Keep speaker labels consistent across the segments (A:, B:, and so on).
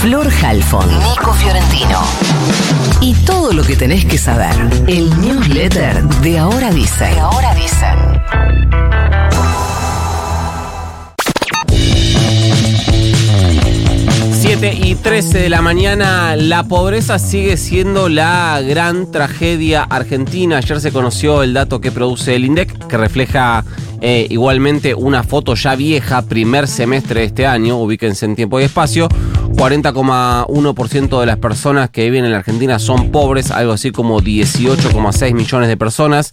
A: Flor Halfon, Nico Fiorentino. Y todo lo que tenés que saber. El newsletter de Ahora Dicen. De Ahora Dicen.
B: 7 y 13 de la mañana, la pobreza sigue siendo la gran tragedia argentina. Ayer se conoció el dato que produce el INDEC, que refleja eh, igualmente una foto ya vieja, primer semestre de este año, ubíquense en tiempo y espacio. 40,1% de las personas que viven en la Argentina son pobres, algo así como 18,6 millones de personas.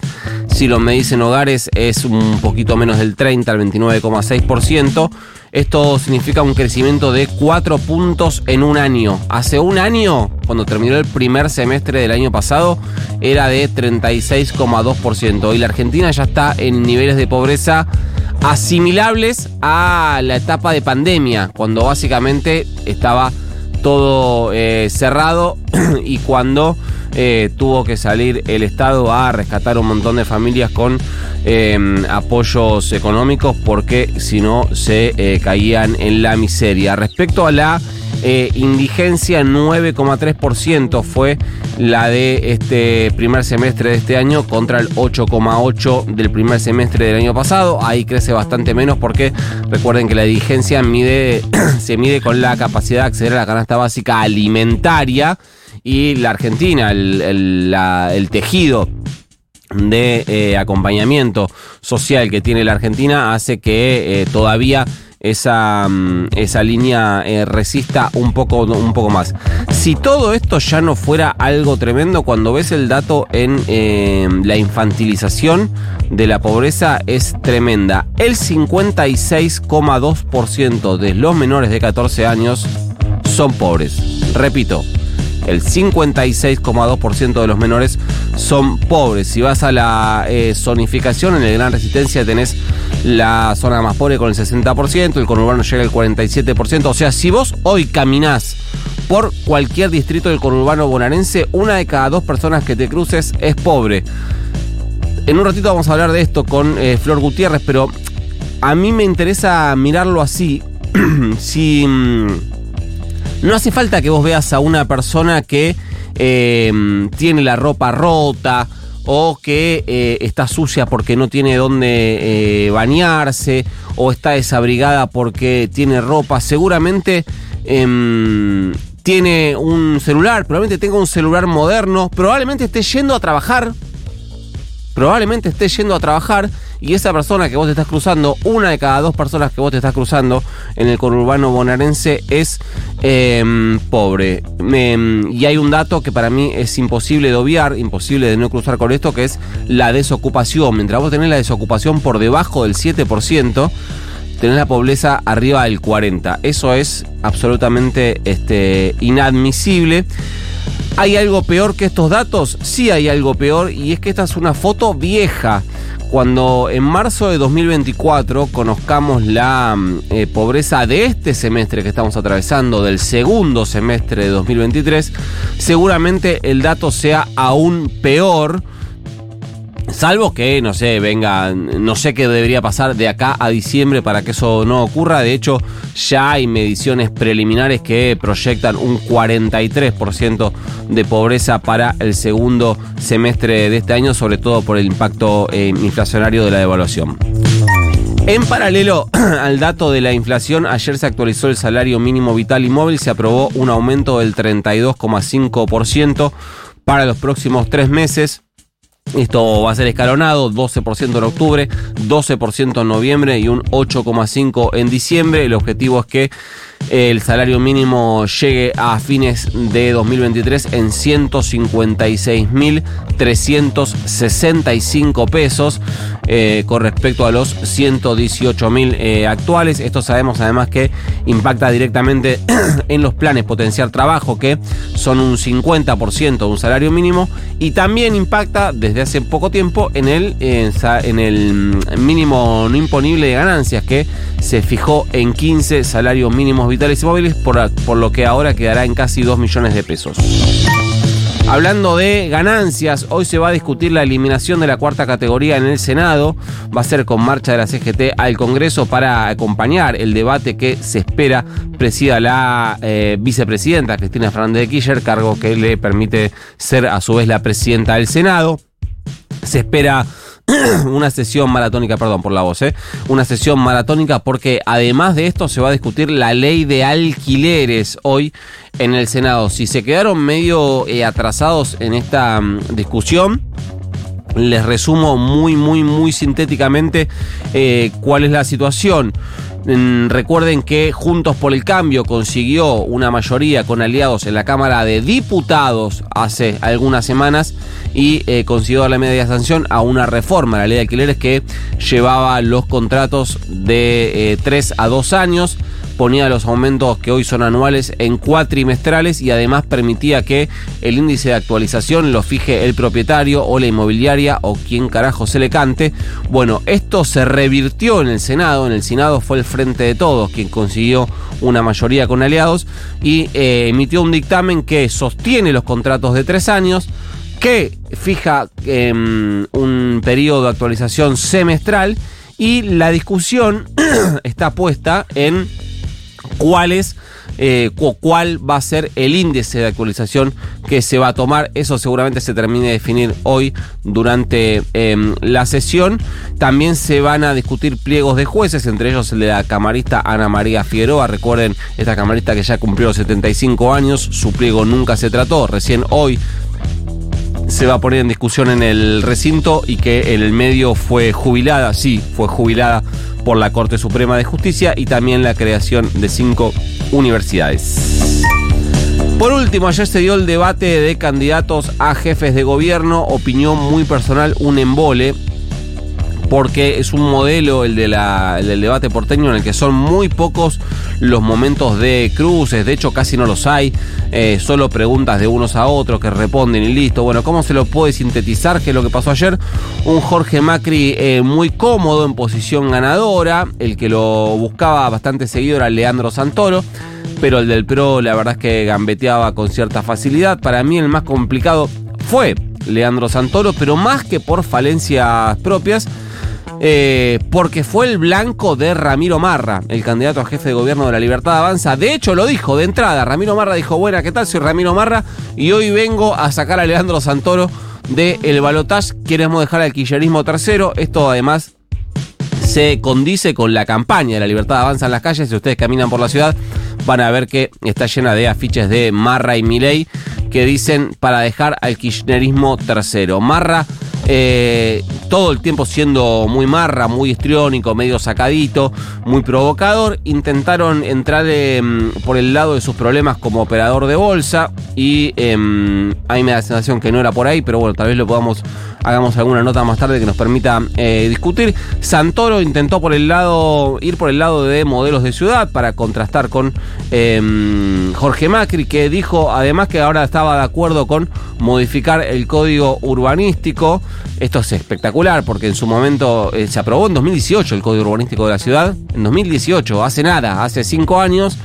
B: Si lo medís en hogares es un poquito menos del 30, al 29,6%. Esto significa un crecimiento de 4 puntos en un año. Hace un año, cuando terminó el primer semestre del año pasado, era de 36,2%. Y la Argentina ya está en niveles de pobreza asimilables a la etapa de pandemia, cuando básicamente estaba todo eh, cerrado y cuando eh, tuvo que salir el Estado a rescatar un montón de familias con eh, apoyos económicos porque si no se eh, caían en la miseria. Respecto a la eh, indigencia 9,3% fue la de este primer semestre de este año contra el 8,8% del primer semestre del año pasado. Ahí crece bastante menos porque recuerden que la indigencia mide, se mide con la capacidad de acceder a la canasta básica alimentaria y la Argentina, el, tejido de eh, acompañamiento social que tiene la Argentina hace que eh, todavía esa, mm, esa línea eh, resista un poco, un poco más. Si todo esto ya no fuera algo tremendo, cuando ves el dato en eh, la infantilización de la pobreza es tremenda. El 56,2% de los menores de 14 años son pobres. Repito, el 56,2% de los menores son pobres. Si vas a la eh, zonificación, en el Gran Resistencia tenés la zona más pobre con el 60%, el conurbano llega al 47%. O sea, si vos hoy caminás por cualquier distrito del conurbano bonaerense, una de cada dos personas que te cruces es pobre. En un ratito vamos a hablar de esto con eh, Flor Gutiérrez, pero a mí me interesa mirarlo así. si... mm, no hace falta que vos veas a una persona que eh, tiene la ropa rota o que eh, está sucia porque no tiene dónde eh, bañarse o está desabrigada porque tiene ropa. Seguramente em, tiene un celular, probablemente tenga un celular moderno, probablemente esté yendo a trabajar. Probablemente esté yendo a trabajar y esa persona que vos te estás cruzando, una de cada dos personas que vos te estás cruzando en el conurbano bonaerense es eh, pobre. Me- y hay un dato que para mí es imposible de obviar, imposible de no cruzar con esto, que es la desocupación. Mientras vos tenés la desocupación por debajo del 7%, tenés la pobreza arriba del 40%. Eso es absolutamente este, inadmisible. ¿Hay algo peor que estos datos? Sí hay algo peor y es que esta es una foto vieja. Cuando en marzo de 2024 conozcamos la mm, eh, pobreza de este semestre que estamos atravesando, del segundo semestre de 2023, seguramente el dato sea aún peor. Salvo que, no sé, venga, no sé qué debería pasar de acá a diciembre para que eso no ocurra. De hecho, ya hay mediciones preliminares que proyectan un 43% de pobreza para el segundo semestre de este año, sobre todo por el impacto eh, inflacionario de la devaluación. En paralelo al dato de la inflación, ayer se actualizó el salario mínimo vital y móvil, se aprobó un aumento del 32,5% para los próximos tres meses. Esto va a ser escalonado, 12% en octubre, 12% en noviembre y un 8,5% en diciembre. El objetivo es que el salario mínimo llegue a fines de 2023 en 156.365 pesos eh, con respecto a los 118.000 eh, actuales. Esto sabemos además que impacta directamente en los planes potenciar trabajo, que son un 50% de un salario mínimo, y también impacta desde hace poco tiempo en el, en el mm, mínimo no imponible de ganancias, que se fijó en 15 salarios mínimos vitales y móviles, por, por lo que ahora quedará en casi 2 millones de pesos. Hablando de ganancias, hoy se va a discutir la eliminación de la cuarta categoría en el Senado. Va a ser con marcha de la CGT al Congreso para acompañar el debate que se espera presida la eh, vicepresidenta Cristina Fernández de Kirchner, cargo que le permite ser a su vez la presidenta del Senado. Se espera una sesión maratónica, perdón por la voz, ¿eh? una sesión maratónica porque además de esto se va a discutir la ley de alquileres hoy en el Senado. Si se quedaron medio eh, atrasados en esta mm, discusión, les resumo muy, muy, muy sintéticamente eh, cuál es la situación. Recuerden que Juntos por el Cambio consiguió una mayoría con aliados en la Cámara de Diputados hace algunas semanas y eh, consiguió la media sanción a una reforma a la ley de alquileres que llevaba los contratos de 3 a 2 años ponía los aumentos que hoy son anuales en cuatrimestrales y además permitía que el índice de actualización lo fije el propietario o la inmobiliaria o quien carajo se le cante. Bueno, esto se revirtió en el Senado, en el Senado fue el Frente de Todos quien consiguió una mayoría con aliados y eh, emitió un dictamen que sostiene los contratos de tres años que fija em, un periodo de actualización semestral y la discusión está puesta en eh, cuál va a ser el índice de actualización que se va a tomar. Eso seguramente se termine de definir hoy durante em, la sesión. También se van a discutir pliegos de jueces, entre ellos el de la camarista Ana María Figueroa. Recuerden, esta camarista que ya cumplió 75 años, su pliego nunca se trató. Recién hoy se va a poner en discusión en el recinto y que el medio fue jubilada, sí, fue jubilada por la Corte Suprema de Justicia y también la creación de cinco universidades. Por último, ayer se dio el debate de candidatos a jefes de gobierno, opinión muy personal, un embole porque es un modelo, el, de la, del debate porteño, en el que son muy pocos los momentos de cruces, de hecho casi no los hay, eh, solo preguntas de unos a otros que responden y listo. Bueno, ¿cómo se lo puede sintetizar? ¿Qué es lo que pasó ayer? Un Jorge Macri eh, muy cómodo en posición ganadora, el que lo buscaba bastante seguido era Leandro Santoro pero el del PRO la verdad es que gambeteaba con cierta facilidad. Para mí el más complicado fue Leandro Santoro, pero más que por falencias propias, eh, porque fue el blanco de Ramiro Marra, el candidato a jefe de gobierno de la Libertad Avanza. De hecho, lo dijo de entrada. Ramiro Marra dijo, buena, ¿qué tal? Soy Ramiro Marra y hoy vengo a sacar a Leandro Santoro del el balotaje. Queremos dejar al quillerismo tercero. Esto además se condice con la campaña de la Libertad Avanza en las calles. Si ustedes caminan por la ciudad, van a ver que está llena de afiches de Marra y Milei que dicen para dejar al kirchnerismo tercero. Marra eh, todo el tiempo siendo muy marra, muy histriónico, medio sacadito, muy provocador. Intentaron entrar em, por el lado de sus problemas como operador de bolsa y eh, a mí me da la sensación que no era por ahí, pero bueno, tal vez lo podamos, hagamos alguna nota más tarde que nos permita eh, discutir. Santoro intentó por el lado, ir por el lado de modelos de ciudad para contrastar con em, Jorge Macri, que dijo además que ahora estaba de acuerdo con modificar el código urbanístico. Esto es espectacular porque en su momento eh, se aprobó en 2018 el Código Urbanístico de la ciudad. En 2018, hace nada, hace cinco años.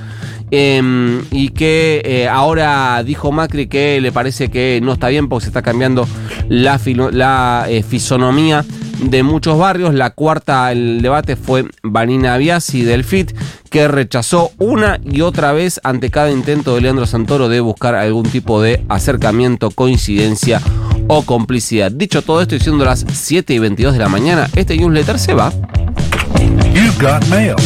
B: Em, y que eh, ahora dijo Macri que le parece que no está bien porque se está cambiando la, eh, fisonomía de muchos barrios. La cuarta, el debate fue Vanina Biasi del FIT, que rechazó una y otra vez ante cada intento de Leandro Santoro de buscar algún tipo de acercamiento, coincidencia o complicidad. Dicho todo esto y siendo las 7 y 22 de la mañana, este newsletter se va.
C: got mail.